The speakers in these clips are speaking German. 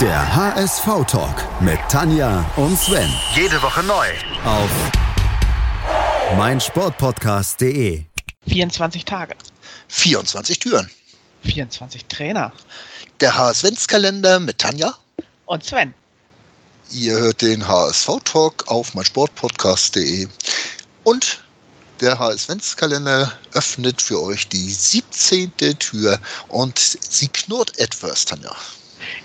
Der HSV-Talk mit Tanja und Sven. Jede Woche neu. Auf meinsportpodcast.de. 24 Tage. 24 Türen. 24 Trainer. Der HSV-Kalender mit Tanja. Und Sven. Ihr hört den HSV-Talk auf meinsportpodcast.de. Und der HSV-Kalender öffnet für euch die 17. Tür und sie knurrt etwas, Tanja.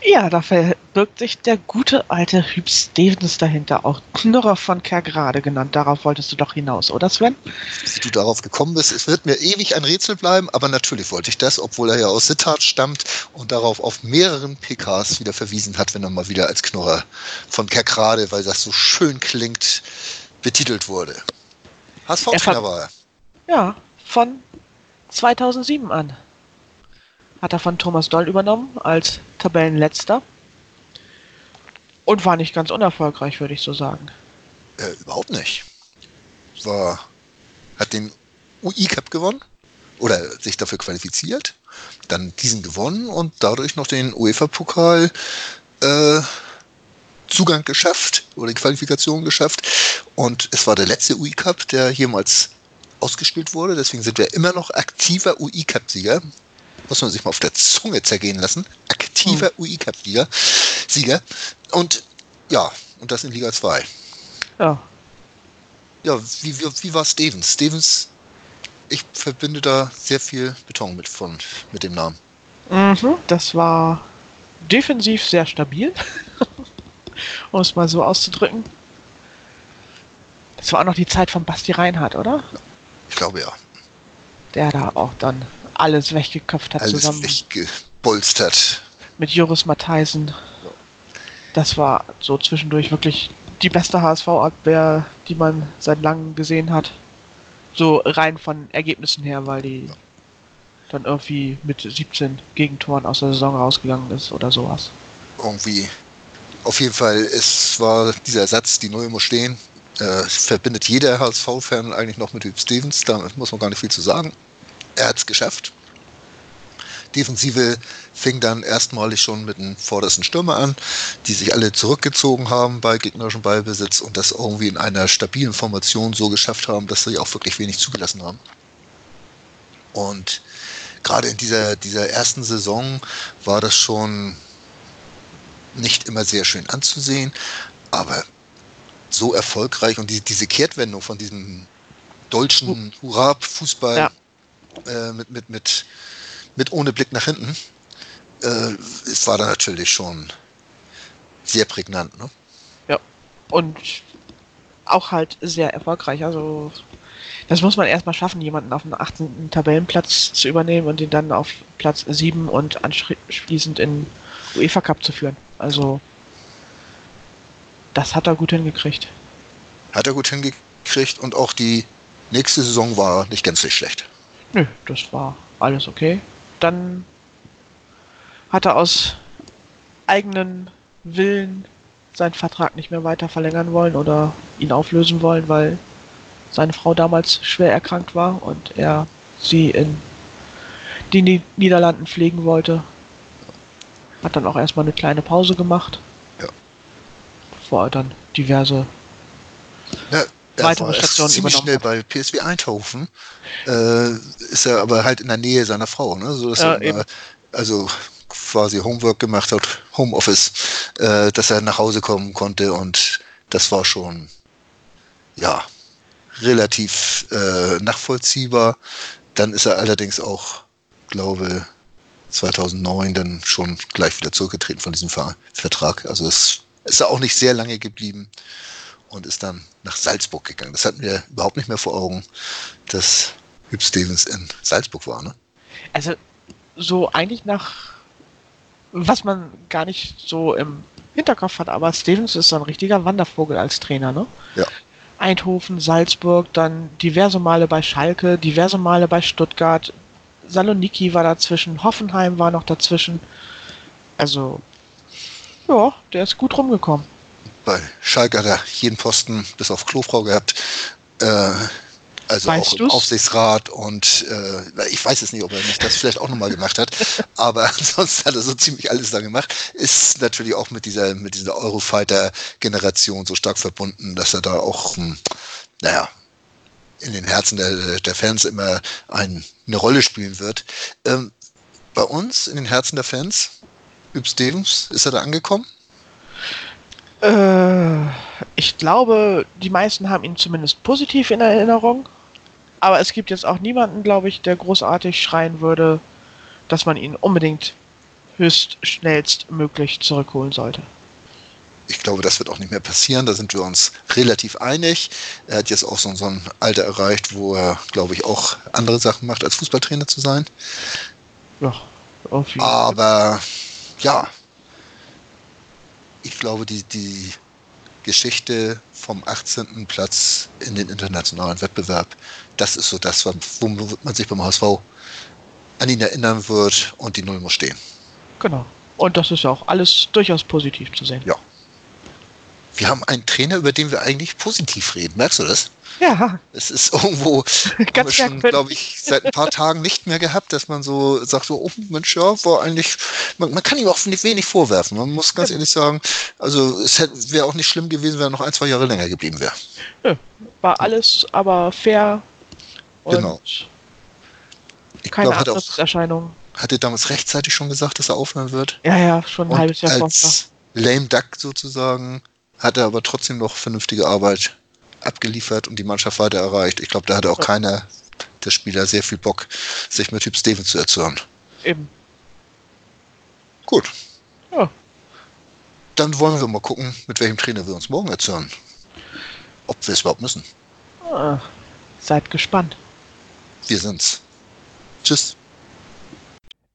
Ja, da verbirgt sich der gute alte Hüb Stevens dahinter, auch Knurrer von Kergrade genannt. Darauf wolltest du doch hinaus, oder Sven? Wie du darauf gekommen bist, es wird mir ewig ein Rätsel bleiben, aber natürlich wollte ich das, obwohl er ja aus Sittard stammt und darauf auf mehreren PKs wieder verwiesen hat, wenn er mal wieder als Knurrer von Kergrade, weil das so schön klingt, betitelt wurde. HSV-Trainer war er. Ja, von 2007 an hat er von Thomas Doll übernommen als Tabellenletzter und war nicht ganz unerfolgreich, würde ich so sagen. Äh, überhaupt nicht. War, hat den UI Cup gewonnen oder sich dafür qualifiziert, dann diesen gewonnen und dadurch noch den UEFA-Pokal äh, Zugang geschafft oder die Qualifikation geschafft. Und es war der letzte UI Cup, der jemals ausgespielt wurde. Deswegen sind wir immer noch aktiver UI Cup-Sieger muss man sich mal auf der Zunge zergehen lassen. Aktiver hm. UI Cup Sieger. Sieger. Und ja, und das in Liga 2. Ja. Ja, wie, wie, wie war Stevens? Stevens, ich verbinde da sehr viel Beton mit, von, mit dem Namen. Mhm, das war defensiv sehr stabil, um es mal so auszudrücken. Das war auch noch die Zeit von Basti Reinhardt, oder? Ich glaube ja. Der da auch dann alles weggeköpft hat alles zusammen. weggebolstert. Mit Joris Matheisen. Das war so zwischendurch wirklich die beste HSV-Abwehr, die man seit langem gesehen hat. So rein von Ergebnissen her, weil die ja. dann irgendwie mit 17 Gegentoren aus der Saison rausgegangen ist oder sowas. Irgendwie. Auf jeden Fall, es war dieser Satz, die Null muss stehen. Äh, verbindet jeder HSV-Fan eigentlich noch mit Hüb Stevens. Da muss man gar nicht viel zu sagen er hat es geschafft. Defensive fing dann erstmalig schon mit dem vordersten Stürmer an, die sich alle zurückgezogen haben bei gegnerischem Ballbesitz und das irgendwie in einer stabilen Formation so geschafft haben, dass sie auch wirklich wenig zugelassen haben. Und gerade in dieser, dieser ersten Saison war das schon nicht immer sehr schön anzusehen, aber so erfolgreich und die, diese Kehrtwendung von diesem deutschen Hurra-Fußball ja äh, mit, mit, mit, mit ohne Blick nach hinten. Äh, es war dann natürlich schon sehr prägnant. Ne? Ja, und auch halt sehr erfolgreich. Also das muss man erstmal schaffen, jemanden auf dem 18. Tabellenplatz zu übernehmen und ihn dann auf Platz 7 und anschließend in UEFA Cup zu führen. Also das hat er gut hingekriegt. Hat er gut hingekriegt und auch die nächste Saison war nicht gänzlich schlecht. Nö, das war alles okay. Dann hat er aus eigenen Willen seinen Vertrag nicht mehr weiter verlängern wollen oder ihn auflösen wollen, weil seine Frau damals schwer erkrankt war und er sie in die Niederlanden pflegen wollte. Hat dann auch erstmal eine kleine Pause gemacht. Ja. Bevor er dann diverse ja, weitere Stationen ziemlich schnell bei PSW Eindhoven. Äh, ist er aber halt in der Nähe seiner Frau, ne? So dass ja, er immer, also quasi Homework gemacht hat, Homeoffice, äh, dass er nach Hause kommen konnte und das war schon ja relativ äh, nachvollziehbar. Dann ist er allerdings auch, glaube 2009 dann schon gleich wieder zurückgetreten von diesem Vertrag. Also es ist er auch nicht sehr lange geblieben und ist dann nach Salzburg gegangen. Das hatten wir überhaupt nicht mehr vor Augen, dass Hüb Stevens in Salzburg war. Ne? Also so eigentlich nach, was man gar nicht so im Hinterkopf hat, aber Stevens ist so ein richtiger Wandervogel als Trainer. Ne? Ja. Eindhoven, Salzburg, dann diverse Male bei Schalke, diverse Male bei Stuttgart, Saloniki war dazwischen, Hoffenheim war noch dazwischen. Also, ja, der ist gut rumgekommen bei Schalke hat er jeden Posten bis auf Klofrau gehabt. Äh, Also weißt auch im Aufsichtsrat und äh, ich weiß es nicht, ob er nicht das vielleicht auch nochmal gemacht hat, aber sonst hat er so ziemlich alles da gemacht. Ist natürlich auch mit dieser, mit dieser Eurofighter-Generation so stark verbunden, dass er da auch, hm, naja, in den Herzen der, der Fans immer ein, eine Rolle spielen wird. Ähm, bei uns in den Herzen der Fans, Üb Stevens, ist er da angekommen? Äh, ich glaube, die meisten haben ihn zumindest positiv in Erinnerung. Aber es gibt jetzt auch niemanden, glaube ich, der großartig schreien würde, dass man ihn unbedingt höchst schnellstmöglich zurückholen sollte. Ich glaube, das wird auch nicht mehr passieren. Da sind wir uns relativ einig. Er hat jetzt auch so, so ein Alter erreicht, wo er, glaube ich, auch andere Sachen macht, als Fußballtrainer zu sein. Ja, auf jeden Fall. Aber ja, ich glaube, die, die Geschichte vom 18. Platz in den internationalen Wettbewerb, das ist so das, womit man sich beim HSV an ihn erinnern wird und die Null muss stehen. Genau. Und das ist ja auch alles durchaus positiv zu sehen. Ja. Wir haben einen Trainer, über den wir eigentlich positiv reden. Merkst du das? Ja. Es ist irgendwo, haben wir schon, glaube ich, seit ein paar Tagen nicht mehr gehabt, dass man so sagt, so, oh Mensch, ja, war eigentlich, man, man kann ihm auch wenig vorwerfen. Man muss ganz ja. ehrlich sagen, also es wäre auch nicht schlimm gewesen, wenn er noch ein, zwei Jahre länger geblieben wäre. Ja, war alles aber fair. genau. Ich keine glaub, hat auch, Erscheinung. Hat er damals rechtzeitig schon gesagt, dass er aufhören wird? Ja, ja, schon ein halbes Jahr vorher. Lame Duck sozusagen hat er aber trotzdem noch vernünftige Arbeit abgeliefert und die Mannschaft weiter erreicht. Ich glaube, da hatte auch keiner der Spieler sehr viel Bock, sich mit Typ Steven zu erzürnen. Eben. Gut. Ja. Dann wollen wir mal gucken, mit welchem Trainer wir uns morgen erzürnen. Ob wir es überhaupt müssen. Ah, seid gespannt. Wir sind's. Tschüss.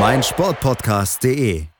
meinsportpodcast.de